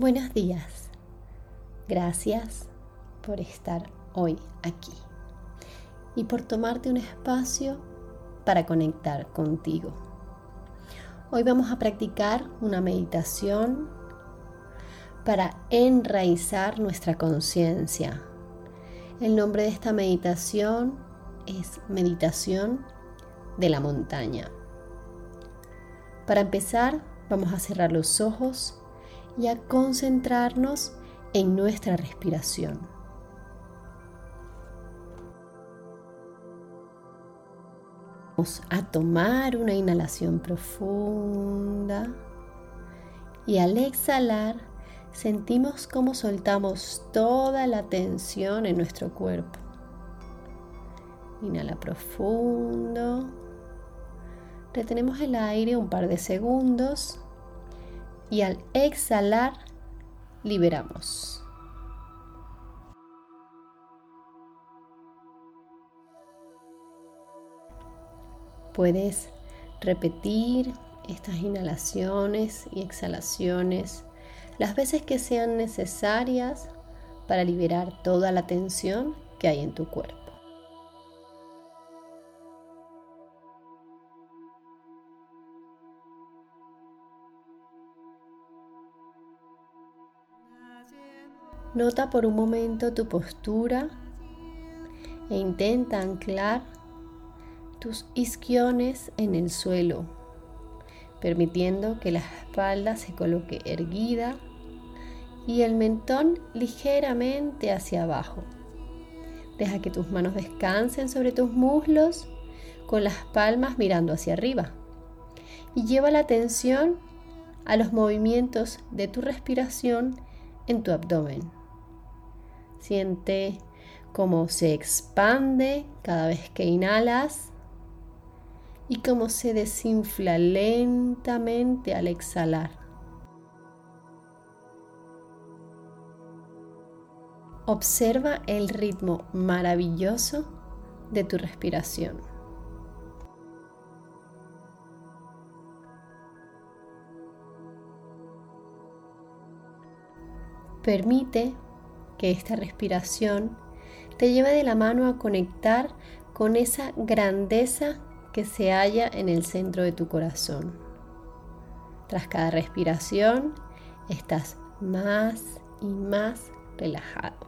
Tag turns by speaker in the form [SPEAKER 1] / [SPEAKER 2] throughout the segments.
[SPEAKER 1] Buenos días. Gracias por estar hoy aquí y por tomarte un espacio para conectar contigo. Hoy vamos a practicar una meditación para enraizar nuestra conciencia. El nombre de esta meditación es Meditación de la Montaña. Para empezar, vamos a cerrar los ojos y a concentrarnos en nuestra respiración. Vamos a tomar una inhalación profunda y al exhalar sentimos cómo soltamos toda la tensión en nuestro cuerpo. Inhala profundo. Retenemos el aire un par de segundos y al exhalar liberamos. Puedes repetir estas inhalaciones y exhalaciones las veces que sean necesarias para liberar toda la tensión que hay en tu cuerpo. Nota por un momento tu postura e intenta anclar tus isquiones en el suelo, permitiendo que la espalda se coloque erguida y el mentón ligeramente hacia abajo. Deja que tus manos descansen sobre tus muslos con las palmas mirando hacia arriba y lleva la atención a los movimientos de tu respiración en tu abdomen. Siente cómo se expande cada vez que inhalas y cómo se desinfla lentamente al exhalar. Observa el ritmo maravilloso de tu respiración. Permite que esta respiración te lleve de la mano a conectar con esa grandeza que se halla en el centro de tu corazón. Tras cada respiración estás más y más relajado.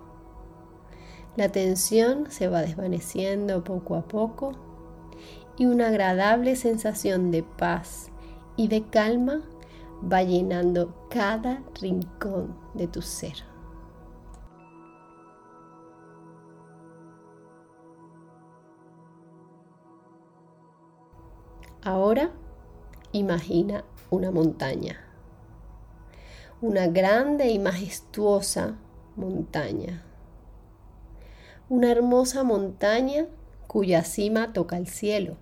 [SPEAKER 1] La tensión se va desvaneciendo poco a poco y una agradable sensación de paz y de calma va llenando cada rincón de tu ser. Ahora imagina una montaña, una grande y majestuosa montaña, una hermosa montaña cuya cima toca el cielo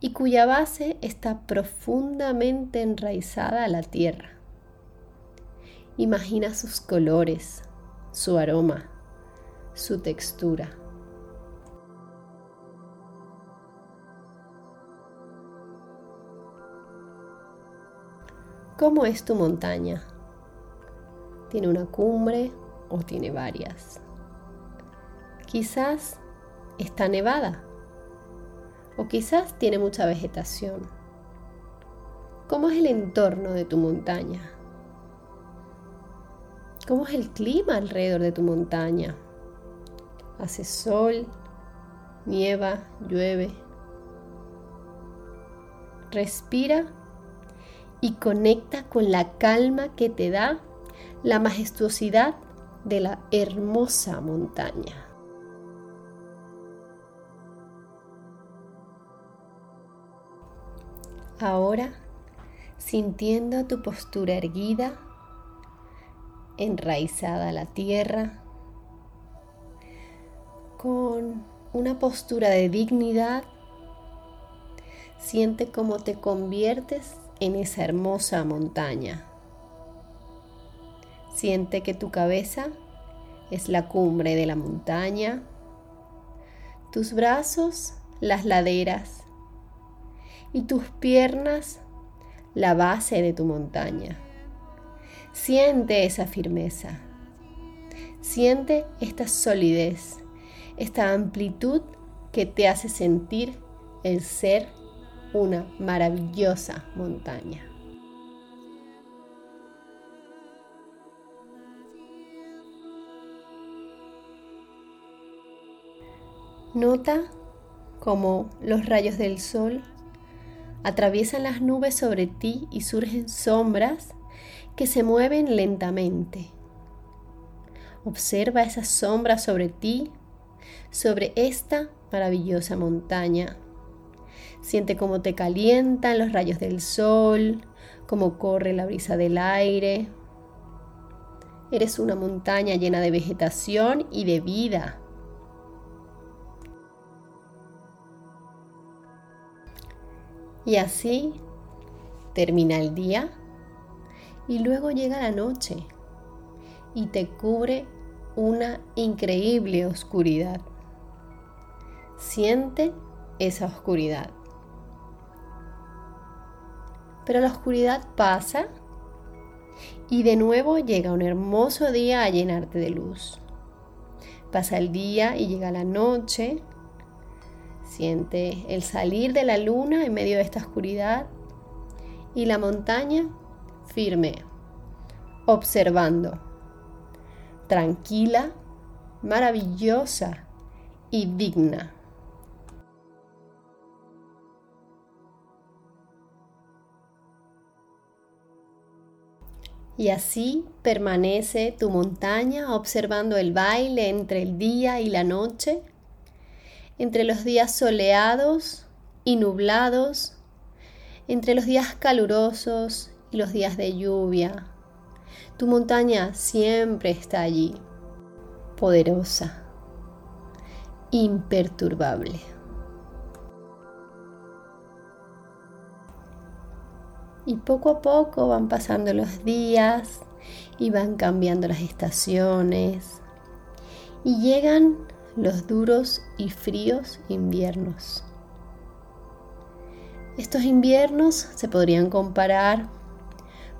[SPEAKER 1] y cuya base está profundamente enraizada a la tierra. Imagina sus colores, su aroma, su textura. ¿Cómo es tu montaña? ¿Tiene una cumbre o tiene varias? Quizás está nevada o quizás tiene mucha vegetación. ¿Cómo es el entorno de tu montaña? ¿Cómo es el clima alrededor de tu montaña? ¿Hace sol? ¿Nieva? ¿Llueve? Respira y conecta con la calma que te da la majestuosidad de la hermosa montaña. Ahora sintiendo tu postura erguida, enraizada a la tierra, con una postura de dignidad, siente cómo te conviertes en esa hermosa montaña. Siente que tu cabeza es la cumbre de la montaña, tus brazos las laderas y tus piernas la base de tu montaña. Siente esa firmeza, siente esta solidez, esta amplitud que te hace sentir el ser una maravillosa montaña. Nota cómo los rayos del sol atraviesan las nubes sobre ti y surgen sombras que se mueven lentamente. Observa esas sombras sobre ti, sobre esta maravillosa montaña. Siente cómo te calientan los rayos del sol, cómo corre la brisa del aire. Eres una montaña llena de vegetación y de vida. Y así termina el día y luego llega la noche y te cubre una increíble oscuridad. Siente esa oscuridad. Pero la oscuridad pasa y de nuevo llega un hermoso día a llenarte de luz. Pasa el día y llega la noche Siente el salir de la luna en medio de esta oscuridad y la montaña firme, observando, tranquila, maravillosa y digna. Y así permanece tu montaña observando el baile entre el día y la noche entre los días soleados y nublados, entre los días calurosos y los días de lluvia. Tu montaña siempre está allí, poderosa, imperturbable. Y poco a poco van pasando los días y van cambiando las estaciones y llegan los duros y fríos inviernos. Estos inviernos se podrían comparar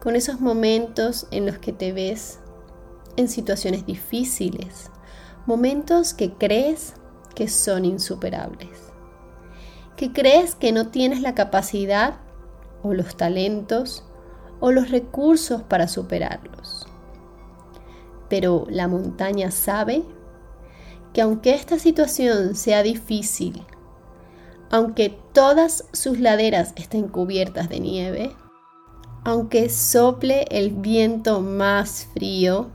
[SPEAKER 1] con esos momentos en los que te ves en situaciones difíciles, momentos que crees que son insuperables, que crees que no tienes la capacidad o los talentos o los recursos para superarlos. Pero la montaña sabe que aunque esta situación sea difícil, aunque todas sus laderas estén cubiertas de nieve, aunque sople el viento más frío,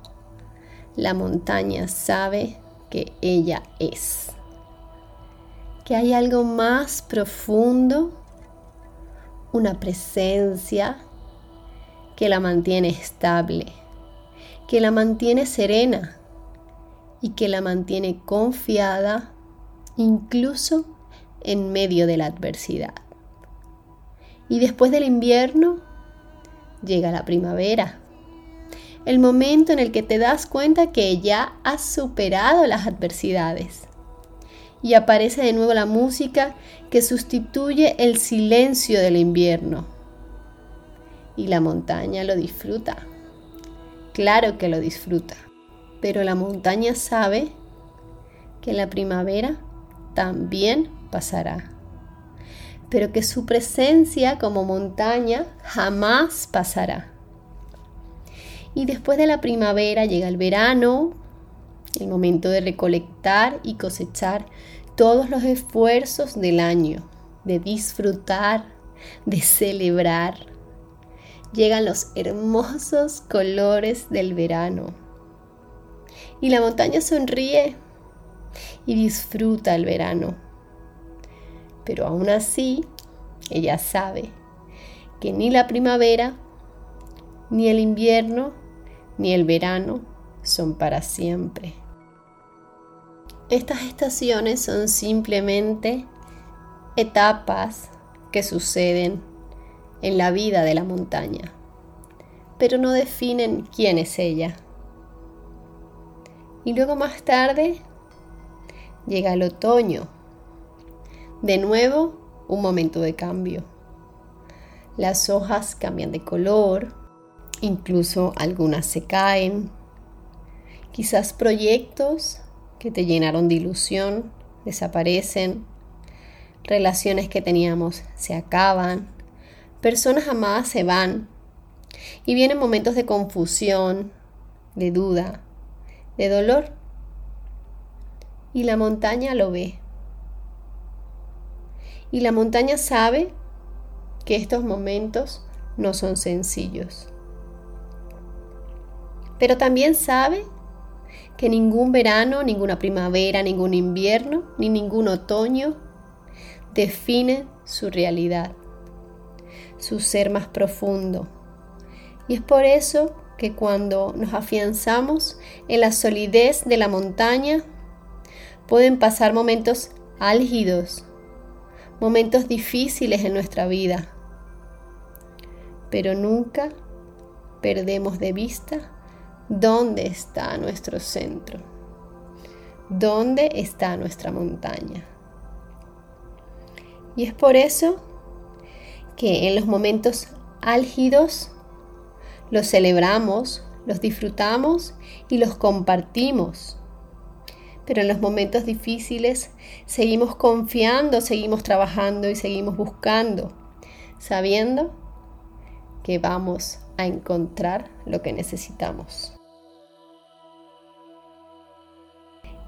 [SPEAKER 1] la montaña sabe que ella es. Que hay algo más profundo, una presencia que la mantiene estable, que la mantiene serena, y que la mantiene confiada incluso en medio de la adversidad. Y después del invierno llega la primavera, el momento en el que te das cuenta que ya has superado las adversidades. Y aparece de nuevo la música que sustituye el silencio del invierno. Y la montaña lo disfruta. Claro que lo disfruta pero la montaña sabe que la primavera también pasará, pero que su presencia como montaña jamás pasará. Y después de la primavera llega el verano, el momento de recolectar y cosechar todos los esfuerzos del año, de disfrutar, de celebrar. Llegan los hermosos colores del verano y la montaña sonríe y disfruta el verano. Pero aún así, ella sabe que ni la primavera, ni el invierno, ni el verano son para siempre. Estas estaciones son simplemente etapas que suceden en la vida de la montaña, pero no definen quién es ella. Y luego más tarde llega el otoño. De nuevo, un momento de cambio. Las hojas cambian de color, incluso algunas se caen. Quizás proyectos que te llenaron de ilusión desaparecen. Relaciones que teníamos se acaban. Personas amadas se van. Y vienen momentos de confusión, de duda, de dolor. Y la montaña lo ve. Y la montaña sabe que estos momentos no son sencillos. Pero también sabe que ningún verano, ninguna primavera, ningún invierno, ni ningún otoño define su realidad, su ser más profundo. Y es por eso que cuando nos afianzamos en la solidez de la montaña, pueden pasar momentos álgidos, momentos difíciles en nuestra vida, pero nunca perdemos de vista dónde está nuestro centro, dónde está nuestra montaña. Y es por eso que en los momentos álgidos los celebramos, los disfrutamos y los compartimos. Pero en los momentos difíciles seguimos confiando, seguimos trabajando y seguimos buscando, sabiendo que vamos a encontrar lo que necesitamos.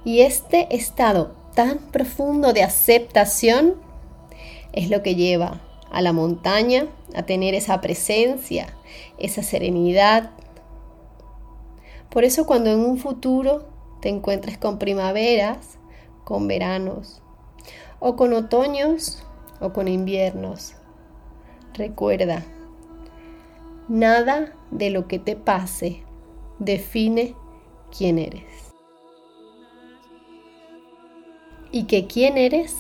[SPEAKER 1] Y este estado tan profundo de aceptación es lo que lleva a la montaña a tener esa presencia, esa serenidad. Por eso cuando en un futuro te encuentres con primaveras, con veranos, o con otoños o con inviernos, recuerda, nada de lo que te pase define quién eres. Y que quién eres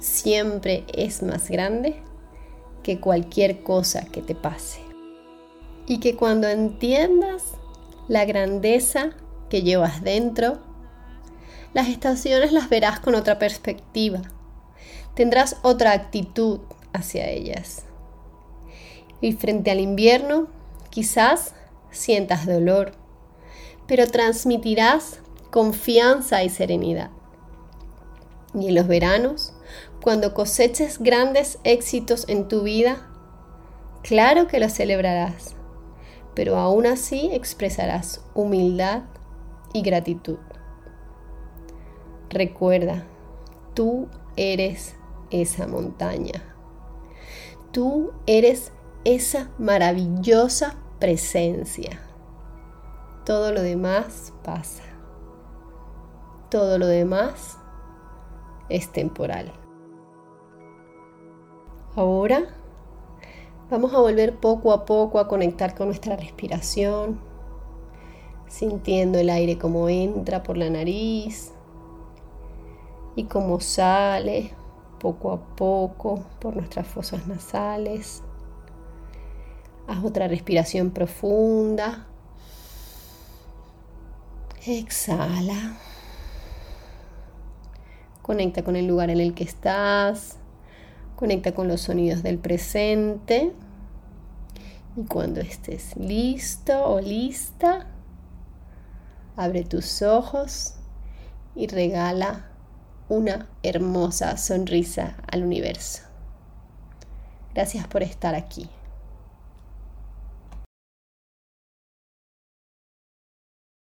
[SPEAKER 1] siempre es más grande que cualquier cosa que te pase. Y que cuando entiendas la grandeza que llevas dentro, las estaciones las verás con otra perspectiva. Tendrás otra actitud hacia ellas. Y frente al invierno, quizás sientas dolor, pero transmitirás confianza y serenidad. Y en los veranos, cuando coseches grandes éxitos en tu vida, claro que los celebrarás, pero aún así expresarás humildad y gratitud. Recuerda, tú eres esa montaña. Tú eres esa maravillosa presencia. Todo lo demás pasa. Todo lo demás es temporal. Ahora vamos a volver poco a poco a conectar con nuestra respiración, sintiendo el aire como entra por la nariz y como sale poco a poco por nuestras fosas nasales. Haz otra respiración profunda. Exhala. Conecta con el lugar en el que estás. Conecta con los sonidos del presente. Y cuando estés listo o lista, abre tus ojos y regala una hermosa sonrisa al universo. Gracias por estar aquí.